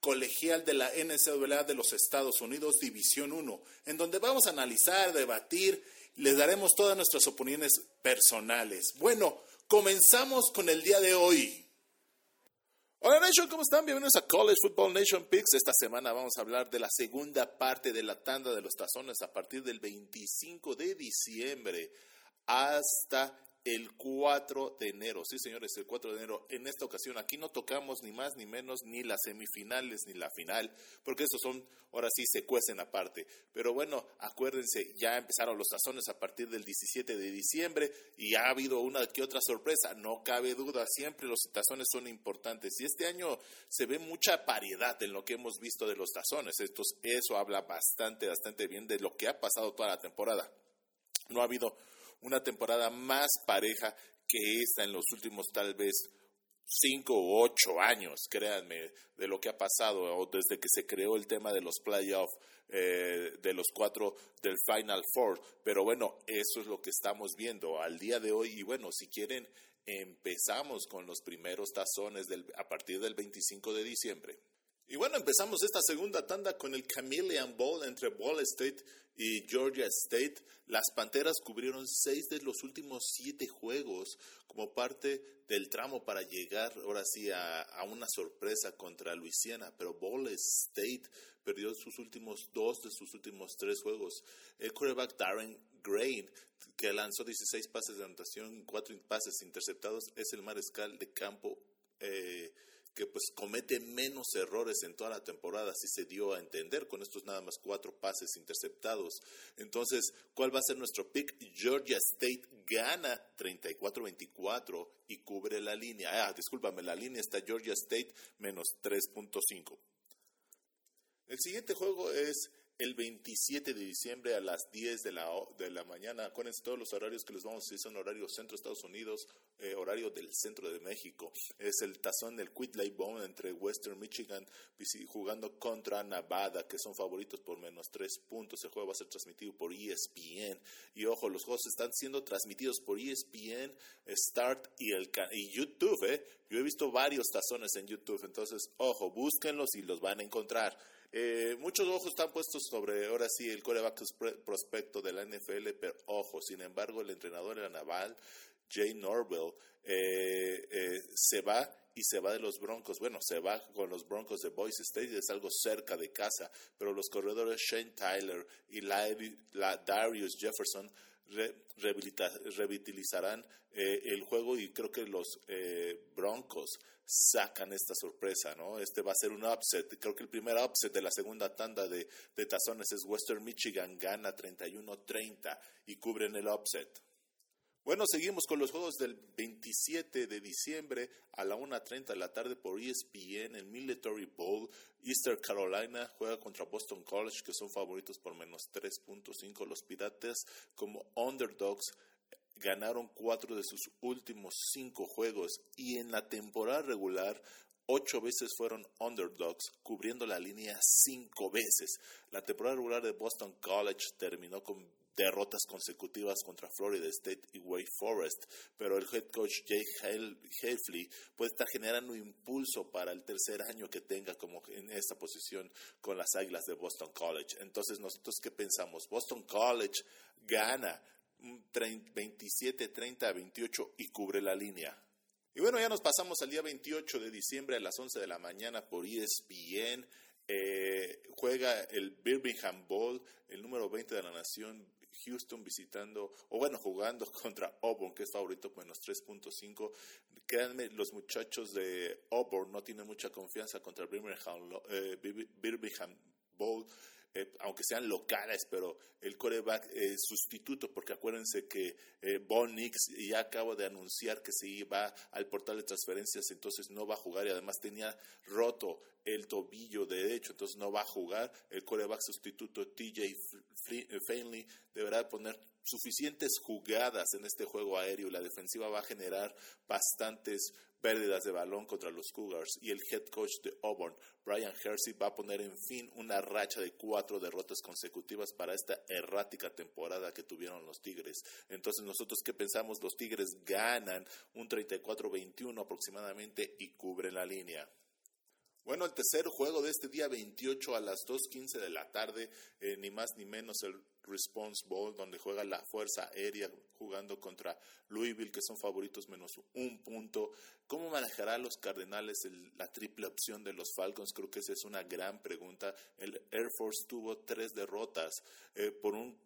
colegial de la NCAA de los Estados Unidos, División 1, en donde vamos a analizar, debatir, les daremos todas nuestras opiniones personales. Bueno, comenzamos con el día de hoy. Hola Nation, ¿cómo están? Bienvenidos a College Football Nation Picks. Esta semana vamos a hablar de la segunda parte de la tanda de los tazones a partir del 25 de diciembre hasta el 4 de enero. Sí, señores, el 4 de enero. En esta ocasión aquí no tocamos ni más ni menos ni las semifinales ni la final, porque esos son, ahora sí, se cuecen aparte. Pero bueno, acuérdense, ya empezaron los tazones a partir del 17 de diciembre y ha habido una que otra sorpresa, no cabe duda, siempre los tazones son importantes. Y este año se ve mucha paridad en lo que hemos visto de los tazones. eso habla bastante, bastante bien de lo que ha pasado toda la temporada. No ha habido una temporada más pareja que esta en los últimos tal vez cinco u ocho años, créanme, de lo que ha pasado o desde que se creó el tema de los playoffs, eh, de los cuatro del Final Four. Pero bueno, eso es lo que estamos viendo al día de hoy. Y bueno, si quieren, empezamos con los primeros tazones del, a partir del 25 de diciembre. Y bueno, empezamos esta segunda tanda con el Chameleon Bowl entre Ball State y Georgia State. Las Panteras cubrieron seis de los últimos siete juegos como parte del tramo para llegar ahora sí a, una sorpresa contra Luisiana, pero Ball State perdió sus últimos dos de sus últimos tres juegos. El quarterback Darren Grain, que lanzó 16 pases de anotación, cuatro pases interceptados, es el mariscal de campo. Eh, que pues comete menos errores en toda la temporada, así se dio a entender con estos nada más cuatro pases interceptados. Entonces, ¿cuál va a ser nuestro pick? Georgia State gana 34-24 y cubre la línea. Ah, discúlpame, la línea está Georgia State menos 3.5. El siguiente juego es el 27 de diciembre a las 10 de la, de la mañana. Acuérdense todos los horarios que les vamos a decir son horarios centro Estados Unidos, eh, horario del centro de México. Es el tazón del Quitley Bone entre Western Michigan jugando contra Nevada, que son favoritos por menos 3 puntos. El juego va a ser transmitido por ESPN. Y ojo, los juegos están siendo transmitidos por ESPN, Start y, el, y YouTube. ¿eh? Yo he visto varios tazones en YouTube, entonces ojo, búsquenlos y los van a encontrar. Eh, muchos ojos están puestos sobre, ahora sí, el coreback prospecto de la NFL, pero ojo, sin embargo, el entrenador de la Naval, Jay Norvell, eh, eh, se va y se va de los Broncos. Bueno, se va con los Broncos de Boise State, es algo cerca de casa, pero los corredores Shane Tyler y Darius Jefferson revitalizarán eh, el juego y creo que los eh, Broncos sacan esta sorpresa, ¿no? Este va a ser un upset. Creo que el primer upset de la segunda tanda de, tazones es Western Michigan, gana 31-30 y cubren el upset. Bueno, seguimos con los juegos del 27 de diciembre a la 1.30 de la tarde por ESPN, el Military Bowl. Easter Carolina juega contra Boston College, que son favoritos por menos 3.5. Los Pirates, como underdogs, ganaron cuatro de sus últimos cinco juegos y en la temporada regular ocho veces fueron underdogs, cubriendo la línea cinco veces. La temporada regular de Boston College terminó con derrotas consecutivas contra Florida State y Wake Forest, pero el head coach Jake Halfley puede estar generando impulso para el tercer año que tenga como en esta posición con las Águilas de Boston College. Entonces, nosotros qué pensamos? Boston College gana 27, 30, 28 y cubre la línea. Y bueno, ya nos pasamos al día 28 de diciembre a las 11 de la mañana por ESPN. Eh, juega el Birmingham Bowl, el número 20 de la nación, Houston visitando, o bueno, jugando contra Auburn, que es favorito menos 3.5. Créanme, los muchachos de Auburn no tienen mucha confianza contra Birmingham, eh, Birmingham Bowl. Eh, aunque sean locales, pero el coreback eh, sustituto, porque acuérdense que eh, Bon Nix ya acabo de anunciar que se iba al portal de transferencias, entonces no va a jugar y además tenía roto el tobillo derecho, entonces no va a jugar. El coreback sustituto TJ Fainley deberá poner suficientes jugadas en este juego aéreo. La defensiva va a generar bastantes pérdidas de balón contra los Cougars y el head coach de Auburn, Brian Hersey, va a poner en fin una racha de cuatro derrotas consecutivas para esta errática temporada que tuvieron los Tigres. Entonces, nosotros qué pensamos, los Tigres ganan un 34-21 aproximadamente y cubren la línea. Bueno, el tercer juego de este día 28 a las 2.15 de la tarde, eh, ni más ni menos el Response Bowl, donde juega la Fuerza Aérea jugando contra Louisville, que son favoritos menos un punto. ¿Cómo manejará los Cardenales la triple opción de los Falcons? Creo que esa es una gran pregunta. El Air Force tuvo tres derrotas eh, por un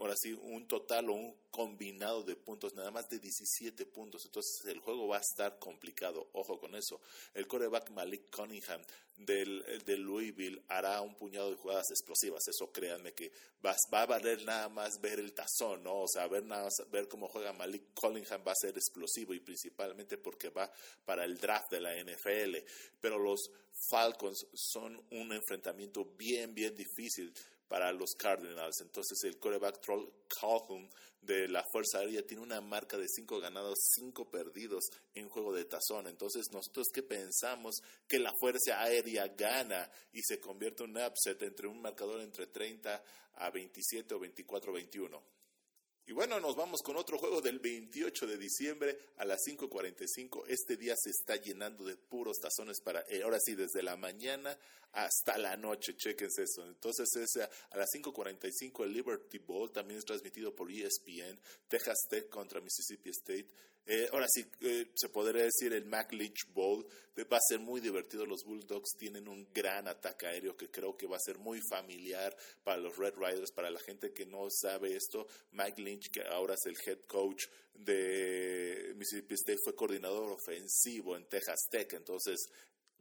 ahora sí, un total o un combinado de puntos, nada más de 17 puntos. Entonces el juego va a estar complicado. Ojo con eso. El coreback Malik Cunningham del, Louisville hará un puñado de jugadas explosivas. Eso créanme que va, a valer nada más ver el tazón, ¿no? O sea, ver nada más, ver cómo juega Malik Cunningham va a ser explosivo y principalmente porque va para el draft de la NFL. Pero los Falcons son un enfrentamiento bien, bien difícil para los Cardinals. Entonces el coreback Troll Calhoun de la Fuerza Aérea tiene una marca de cinco ganados, cinco perdidos en juego de tazón. Entonces nosotros qué pensamos que la Fuerza Aérea gana y se convierte en un upset entre un marcador entre 30 a 27 o 24 21. Y bueno, nos vamos con otro juego del 28 de diciembre a las 5.45. Este día se está llenando de puros tazones para, eh, ahora sí, desde la mañana hasta la noche, chequense eso. Entonces es a, las 5.45 el Liberty Bowl, también es transmitido por ESPN, Texas Tech contra Mississippi State. Eh, ahora sí, eh, se podría decir el McLeach Bowl. Va a ser muy divertido. Los Bulldogs tienen un gran ataque aéreo que creo que va a ser muy familiar para los Red Riders. Para la gente que no sabe esto, Mike Lynch, que ahora es el head coach de Mississippi State, fue coordinador ofensivo en Texas Tech. Entonces,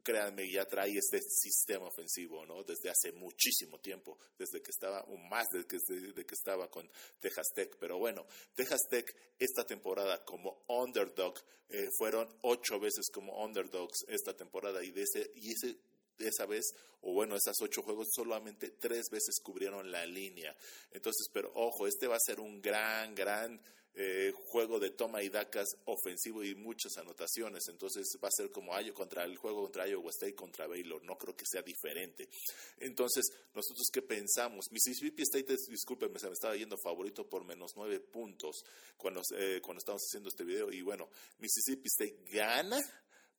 créanme, ya trae este sistema ofensivo, ¿no? Desde hace muchísimo tiempo, desde que estaba, o más desde que, desde que estaba con Texas Tech. Pero bueno, Texas Tech esta temporada como underdog, eh, fueron ocho veces como underdogs esta temporada y de ese, y ese esa vez, o bueno, esas ocho juegos, solamente tres veces cubrieron la línea. Entonces, pero ojo, este va a ser un gran, gran eh, juego de toma y dacas ofensivo y muchas anotaciones. Entonces va a ser como contra el juego contra Iowa State contra Baylor. No creo que sea diferente. Entonces, nosotros qué pensamos? Mississippi State, discúlpenme, se me estaba yendo favorito por menos nueve puntos cuando, eh, cuando estamos haciendo este video. Y bueno, Mississippi State gana,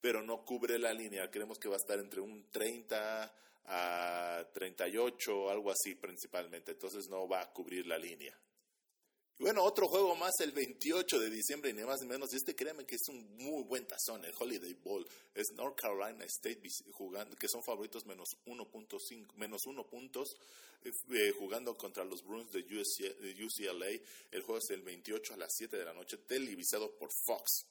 pero no cubre la línea. Creemos que va a estar entre un 30 a 38, algo así principalmente. Entonces no va a cubrir la línea. Bueno, otro juego más el 28 de diciembre, ni más ni menos. Y este créanme que es un muy buen tazón, el Holiday Bowl. Es North Carolina State jugando, que son favoritos menos 1.5, menos 1 puntos, eh, jugando contra los Bruins de UCLA. El juego es el 28 a las 7 de la noche, televisado por Fox.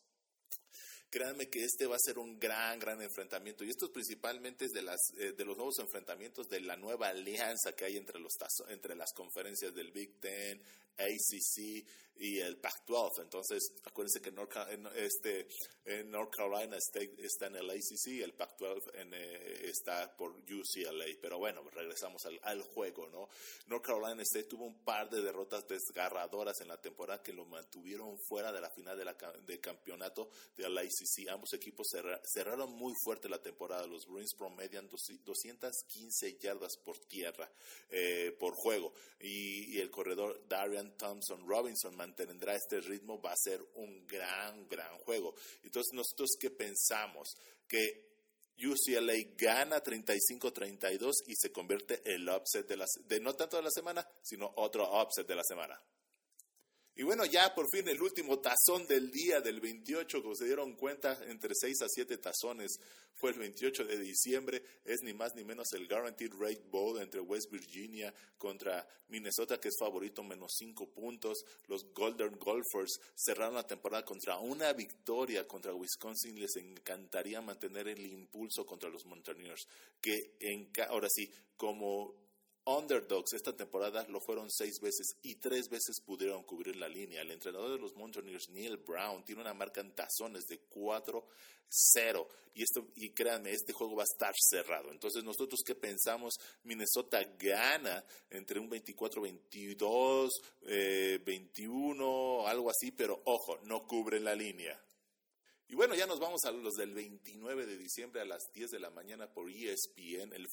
Créanme que este va a ser un gran, gran enfrentamiento. Y esto principalmente es de, las, eh, de los nuevos enfrentamientos de la nueva alianza que hay entre, los, entre las conferencias del Big Ten, ACC y el Pac-12. Entonces, acuérdense que North, este, North Carolina está en el ACC el Pac-12 eh, está por UCLA. Pero bueno, regresamos al, al, juego, ¿no? North Carolina State tuvo un par de derrotas desgarradoras en la temporada que lo mantuvieron fuera de la final de la, del campeonato de la ACC. Ambos equipos cerraron muy fuerte la temporada. Los Bruins promedian 215 yardas por tierra eh, por juego. Y, y el corredor Darian Thompson Robinson mantendrá este ritmo, va a ser un gran, gran juego. Entonces, nosotros qué pensamos? Que UCLA gana 35-32 y se convierte el upset de, de no tanto de la semana, sino otro upset de la semana. Y bueno, ya por fin el último tazón del día del 28, como se dieron cuenta, entre 6 a 7 tazones, fue el 28 de diciembre, es ni más ni menos el Guaranteed Rate Bowl entre West Virginia contra Minnesota, que es favorito menos 5 puntos. Los Golden Golfers cerraron la temporada contra una victoria contra Wisconsin. Les encantaría mantener el impulso contra los Mountaineers, que en, ahora sí, como underdogs esta temporada lo fueron seis veces y tres veces pudieron cubrir la línea. El entrenador de los Mountaineers, Neil Brown, tiene una marca en tazones de 4-0 y, esto, y créanme, este juego va a estar cerrado. Entonces, nosotros qué pensamos, Minnesota gana entre un 24-22, 21, eh, algo así, pero ojo, no cubre la línea. Y bueno, ya nos vamos a los del 29 de diciembre a las 10 de la mañana por ESPN, el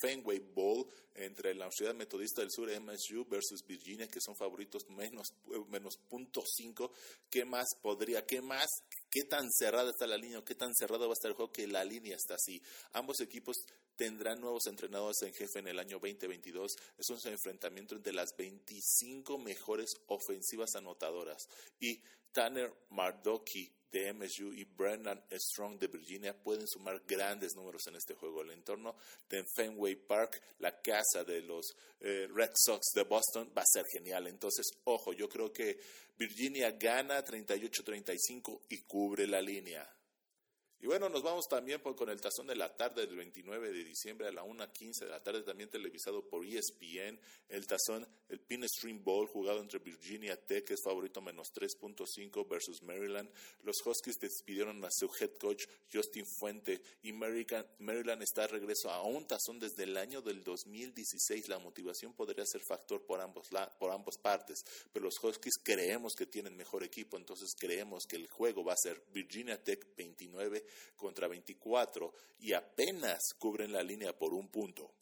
Fenway Bowl entre la Universidad Metodista del Sur, MSU, versus Virginia, que son favoritos menos, menos punto cinco. ¿Qué más podría, qué más, qué tan cerrada está la línea, qué tan cerrado va a estar el juego que la línea está así? Ambos equipos tendrán nuevos entrenadores en jefe en el año 2022. Es un enfrentamiento entre las 25 mejores ofensivas anotadoras. Y Tanner Mardoki de MSU y Brendan Strong de Virginia pueden sumar grandes números en este juego. El entorno de Fenway Park, la casa de los eh, Red Sox de Boston, va a ser genial. Entonces, ojo, yo creo que Virginia gana 38-35 y cubre la línea. Y bueno, nos vamos también con el tazón de la tarde del 29 de diciembre a la 1.15 de la tarde, también televisado por ESPN, el tazón, el Pin Stream Bowl, jugado entre Virginia Tech, es favorito menos 3.5 versus Maryland. Los Huskies despidieron a su head coach Justin Fuente y Maryland está de regreso a un tazón desde el año del 2016. La motivación podría ser factor por ambos, por ambas partes, pero los Huskies creemos que tienen mejor equipo, entonces creemos que el juego va a ser Virginia Tech 29 contra 24 y apenas cubren la línea por un punto.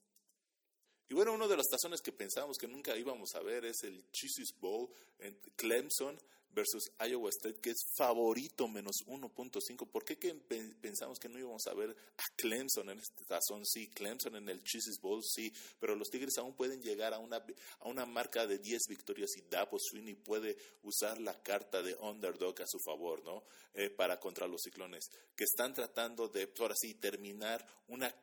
Y bueno, uno de los tazones que pensábamos que nunca íbamos a ver es el Cheeses Bowl en Clemson versus Iowa State, que es favorito menos 1.5. ¿Por qué que pensamos que no íbamos a ver a Clemson en este tazón? Sí, Clemson en el Cheeses Bowl, sí, pero los Tigres aún pueden llegar a una, a una marca de 10 victorias y Dabo Sweeney puede usar la carta de underdog a su favor, ¿no? Eh, para contra los ciclones, que están tratando de, ahora sí, terminar una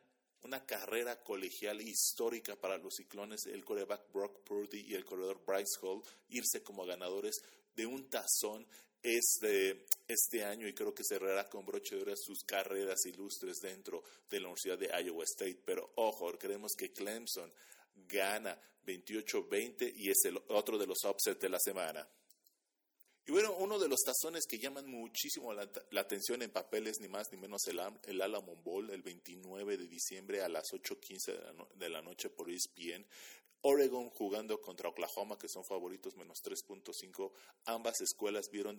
una carrera colegial histórica para los ciclones, el coreback Brock Purdy y el corredor Bryce Hall irse como ganadores de un tazón este, este año y creo que cerrará con broche de oro sus carreras ilustres dentro de la Universidad de Iowa State. Pero ojo, creemos que Clemson gana 28-20 y es el otro de los upsets de la semana. Y bueno, uno de los tazones que llaman muchísimo la, atención en papeles, ni más ni menos el, el Alamo Bowl, el 29 de diciembre a las 8.15 de la noche por ESPN. Oregon jugando contra Oklahoma, que son favoritos menos 3.5. Ambas escuelas vieron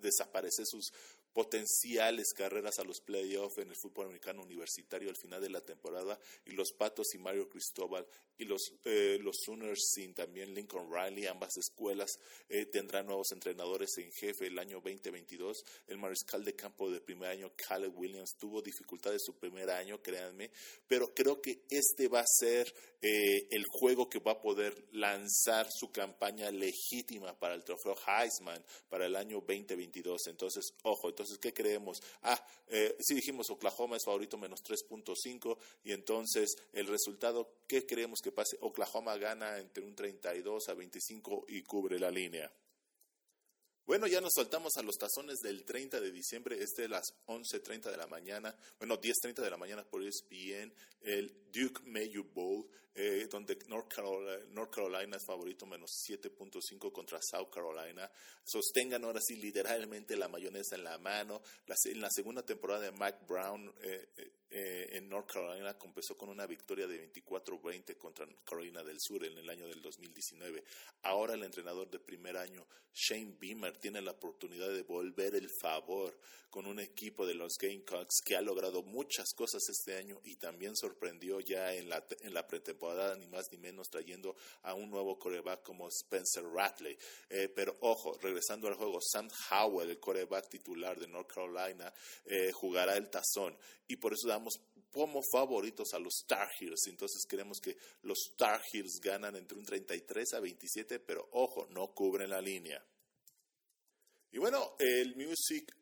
desaparecer sus potenciales carreras a los playoffs en el fútbol americano universitario al final de la temporada. Y los Patos y Mario Cristóbal y los, eh, los Sooners sin también Lincoln Riley, ambas escuelas eh, tendrán nuevos entrenadores en jefe el año 2022. El mariscal de campo de primer año, Caleb Williams, tuvo dificultades su primer año, créanme, pero creo que este va a ser eh, el juego que va a poder lanzar su campaña legítima para el trofeo Heisman para el año 2022. Entonces, ojo, entonces, ¿qué creemos? Ah, eh, si dijimos Oklahoma es favorito menos 3.5 y entonces el resultado, ¿qué creemos que pase? Oklahoma gana entre un 32 a 25 y cubre la línea. Bueno, ya nos saltamos a los tazones del 30 de diciembre, este es las 11.30 de la mañana, bueno, 10.30 de la mañana por ESPN, el Duke Mayo Bowl, eh, donde North Carolina, es favorito menos 7.5 contra South Carolina. Sostengan ahora sí literalmente la mayonesa en la mano. en la segunda temporada de Mike Brown eh, eh, en North Carolina comenzó con una victoria de 24-20 contra Carolina del Sur en el año del 2019. Ahora el entrenador de primer año, Shane Beamer, tiene la oportunidad de volver el favor con un equipo de los Gamecocks que ha logrado muchas cosas este año y también sorprendió ya en la, en la pretemporada, ni más ni menos, trayendo a un nuevo coreback como Spencer Ratley. Eh, pero ojo, regresando al juego, Sam Howell, el coreback titular de North Carolina, eh, jugará el tazón y por eso damos como favoritos a los Star Heels. Entonces queremos que los Star Heels ganan entre un 33 a 27, pero ojo, no cubren la línea. Y bueno, el Music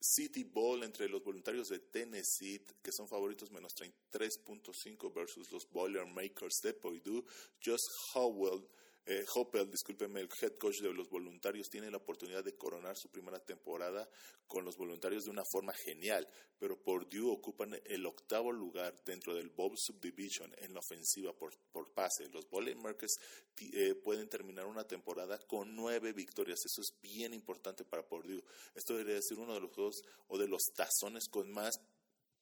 City Bowl entre los voluntarios de Tennessee, que son favoritos menos 33.5 versus los Boilermakers de Purdue. Josh Howell eh, Hopel, discúlpeme, el head coach de los voluntarios, tiene la oportunidad de coronar su primera temporada con los voluntarios de una forma genial, pero Purdue ocupan el octavo lugar dentro del Bowl Subdivision en la ofensiva por, por pase. Los Boilermakers eh, pueden terminar una temporada con nueve victorias. Eso es bien importante para Purdue. Esto debería ser uno de los juegos o de los tazones con más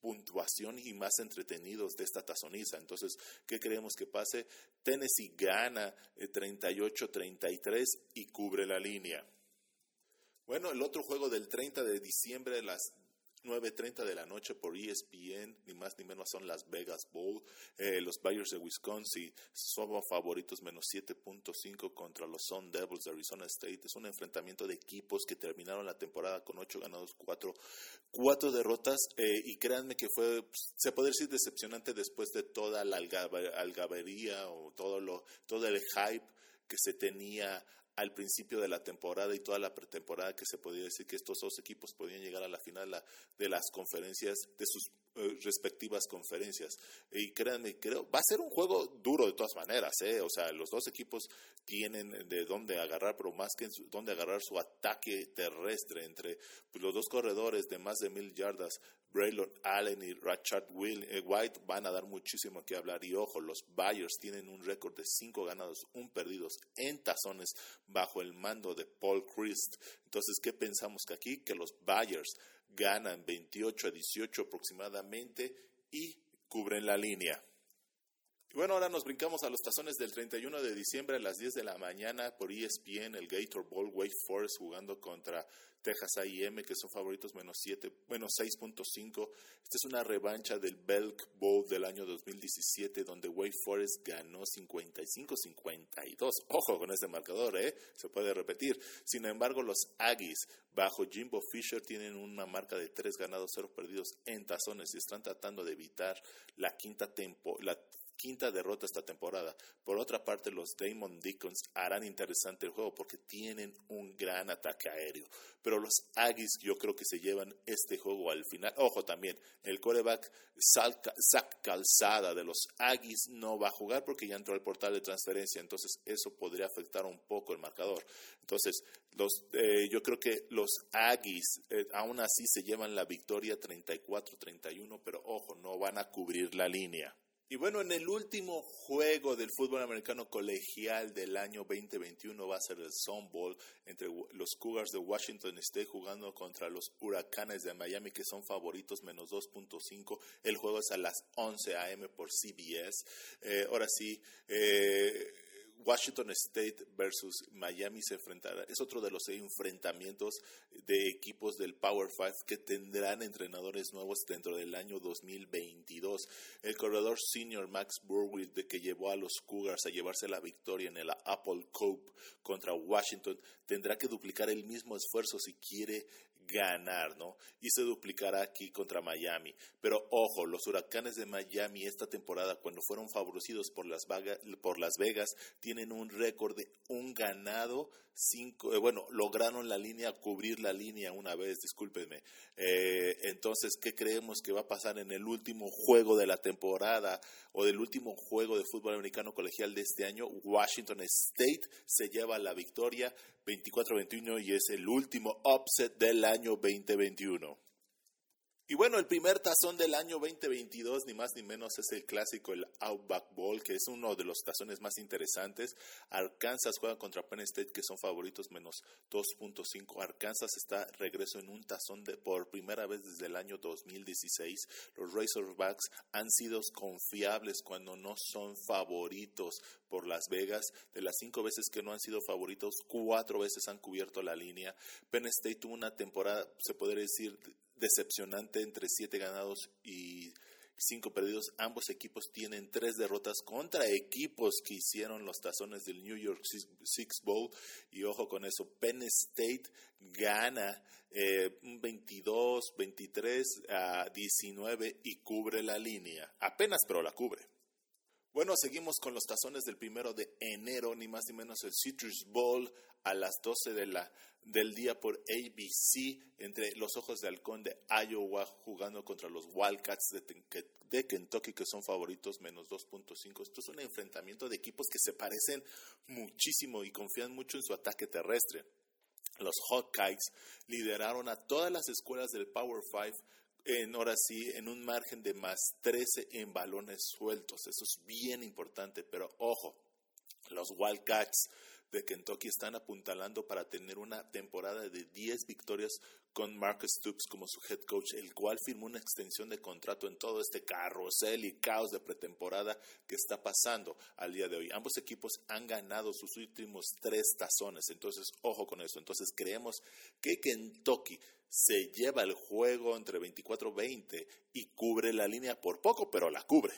puntuación y más entretenidos de esta tazoniza. Entonces, ¿qué creemos que pase? Tennessee gana 38-33 eh, y cubre la línea. Bueno, el otro juego del 30 de diciembre de las 9.30 de la noche por ESPN, ni más ni menos son Las Vegas Bowl. Eh, los Bayers de Wisconsin son favoritos menos 7.5 contra los Sun Devils de Arizona State. Es un enfrentamiento de equipos que terminaron la temporada con 8 ganados, 4, cuatro derrotas. Eh, y créanme que fue, se puede decir decepcionante después de toda la algabería o todo, lo, todo el hype que se tenía al principio de la temporada y toda la pretemporada que se podía decir que estos dos equipos podían llegar a la final de las conferencias, de sus eh, respectivas conferencias. Y créanme, creo, va a ser un juego duro de todas maneras, ¿eh? O sea, los dos equipos tienen de dónde agarrar, pero más que dónde agarrar su ataque terrestre entre pues, los dos corredores de más de mil yardas, Braylon Allen y Richard Will, eh, White, van a dar muchísimo que hablar. Y ojo, los Bayers tienen un récord de cinco ganados, un perdidos en tazones bajo el mando de Paul Christ. Entonces, ¿qué pensamos que aquí? Que los Bayers ganan 28 a 18 aproximadamente y cubren la línea. Y bueno, ahora nos brincamos a los tazones del 31 de diciembre a las 10 de la mañana por ESPN, el Gator Bowl, Wake Forest jugando contra Texas A&M, que son favoritos menos 7, menos 6.5. Esta es una revancha del Belk Bowl del año 2017, donde Wake Forest ganó 55-52. Ojo con este marcador, ¿eh? Se puede repetir. Sin embargo, los Aggies, bajo Jimbo Fisher, tienen una marca de 3 ganados, 0 perdidos en tazones y están tratando de evitar la quinta tempo, quinta derrota esta temporada. Por otra parte, los Damon Deacons harán interesante el juego porque tienen un gran ataque aéreo. Pero los Aggies yo creo que se llevan este juego al final. Ojo también, el coreback Zach Calzada de los Aggies no va a jugar porque ya entró al portal de transferencia. Entonces eso podría afectar un poco el marcador. Entonces, los, eh, yo creo que los Aggies eh, aún así se llevan la victoria 34-31, pero ojo, no van a cubrir la línea. Y bueno, en el último juego del fútbol americano colegial del año 2021 va a ser el Sun Bowl entre los Cougars de Washington State jugando contra los Huracanes de Miami que son favoritos menos 2.5. El juego es a las 11 a.m. por CBS. Eh, ahora sí, eh, Washington State versus Miami se enfrentará. Es otro de los enfrentamientos de equipos del Power Five que tendrán entrenadores nuevos dentro del año 2022. El corredor senior Max Burwick, de que llevó a los Cougars a llevarse la victoria en el Apple Cup contra Washington, tendrá que duplicar el mismo esfuerzo si quiere ganar, ¿no? Y se duplicará aquí contra Miami. Pero ojo, los huracanes de Miami esta temporada, cuando fueron favorecidos por las, por las Vegas, tienen un récord de un ganado, cinco, eh, bueno, lograron la línea, cubrir la línea una vez, discúlpenme. Eh, entonces, ¿qué creemos que va a pasar en el último juego de la temporada o del último juego de fútbol americano colegial de este año? Washington State se lleva la victoria 24-21 y es el último upset del año 2021. Y bueno, el primer tazón del año 2022, ni más ni menos, es el clásico, el Outback Bowl, que es uno de los tazones más interesantes. Arkansas juega contra Penn State, que son favoritos menos 2.5. Arkansas está regreso en un tazón de, por primera vez desde el año 2016. Los Razorbacks han sido confiables cuando no son favoritos por Las Vegas. De las cinco veces que no han sido favoritos, cuatro veces han cubierto la línea. Penn State tuvo una temporada, se podría decir, decepcionante entre siete ganados y cinco perdidos. Ambos equipos tienen tres derrotas contra equipos que hicieron los tazones del New York Six Bowl. Y ojo con eso, Penn State gana eh, un 22, 23 a 19 y cubre la línea. Apenas, pero la cubre. Bueno, seguimos con los tazones del primero de enero, ni más ni menos el Citrus Bowl a las 12 de la, del día por ABC entre los Ojos de Halcón de Iowa jugando contra los Wildcats de, Kentucky que son favoritos menos 2.5. Esto es un enfrentamiento de equipos que se parecen muchísimo y confían mucho en su ataque terrestre. Los Hawkeyes lideraron a todas las escuelas del Power Five en ahora sí, en un margen de más 13 en balones sueltos. Eso es bien importante, pero ojo, los Wildcats de Kentucky están apuntalando para tener una temporada de 10 victorias con Marcus Stoops como su head coach, el cual firmó una extensión de contrato en todo este carrusel y caos de pretemporada que está pasando al día de hoy. Ambos equipos han ganado sus últimos tres tazones, entonces ojo con eso. Entonces creemos que Kentucky se lleva el juego entre 24-20 y cubre la línea por poco, pero la cubre.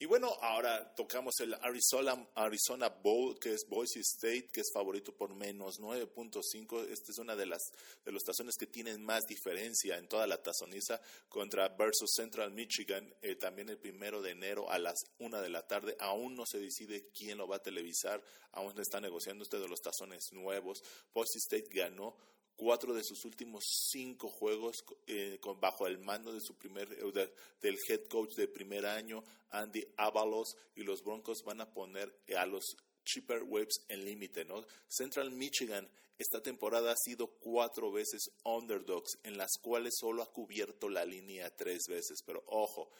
Y bueno, ahora tocamos el Arizona, Arizona Bowl, que es Boise State, que es favorito por menos 9.5. Esta es una de las de los tazones que tienen más diferencia en toda la tazoniza contra versus Central Michigan, eh, también el primero de enero a las una de la tarde. Aún no se decide quién lo va a televisar, aún está negociando usted de los tazones nuevos. Boise State ganó cuatro de sus últimos cinco juegos eh, bajo el mando de su primer eh, del head coach de primer año Andy Avalos y los Broncos van a poner a los Cheaper Waves en límite, ¿no? Central Michigan esta temporada ha sido cuatro veces underdogs, en las cuales solo ha cubierto la línea tres veces. Pero ojo,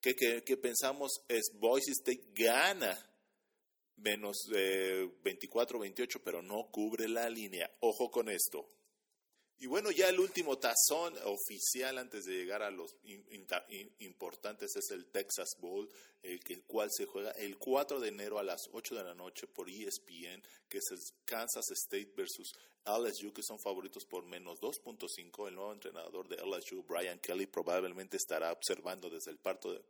que, que, pensamos es Boise State gana menos de 24-28, pero no cubre la línea. Ojo con esto. Y bueno, ya el último tazón oficial antes de llegar a los importantes es el Texas Bowl, el, el, cual se juega el 4 de enero a las 8 de la noche por ESPN, que es el Kansas State versus LSU, que son favoritos por menos 2.5. El nuevo entrenador de LSU, Brian Kelly, probablemente estará observando desde el de,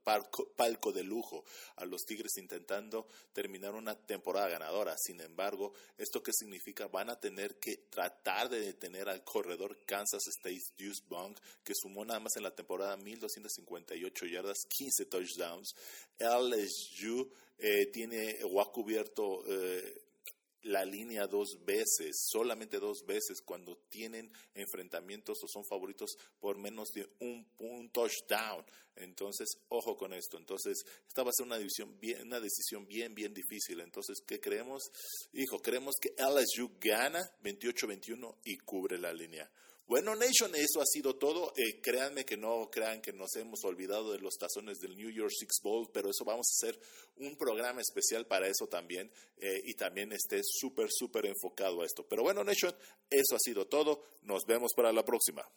palco de lujo a los Tigres intentando terminar una temporada ganadora. Sin embargo, ¿esto qué significa? Van a tener que tratar de detener al corredor Kansas State Deuce Bunk, que sumó nada más en la temporada 1.258 yardas, 15 touchdowns. LSU eh, tiene o ha cubierto eh, la línea dos veces, solamente dos veces, cuando tienen enfrentamientos o son favoritos por menos de un, touchdown. Entonces, ojo con esto. Entonces, esta va a ser una, división bien, una decisión bien, bien difícil. Entonces, ¿qué creemos? Hijo, creemos que LSU gana 28-21 y cubre la línea. Bueno, Nation, eso ha sido todo. Eh, créanme que no crean que nos hemos olvidado de los tazones del New York Six Bowl, pero eso vamos a hacer un programa especial para eso también eh, y también esté súper, súper enfocado a esto. Pero bueno, Nation, eso ha sido todo. Nos vemos para la próxima.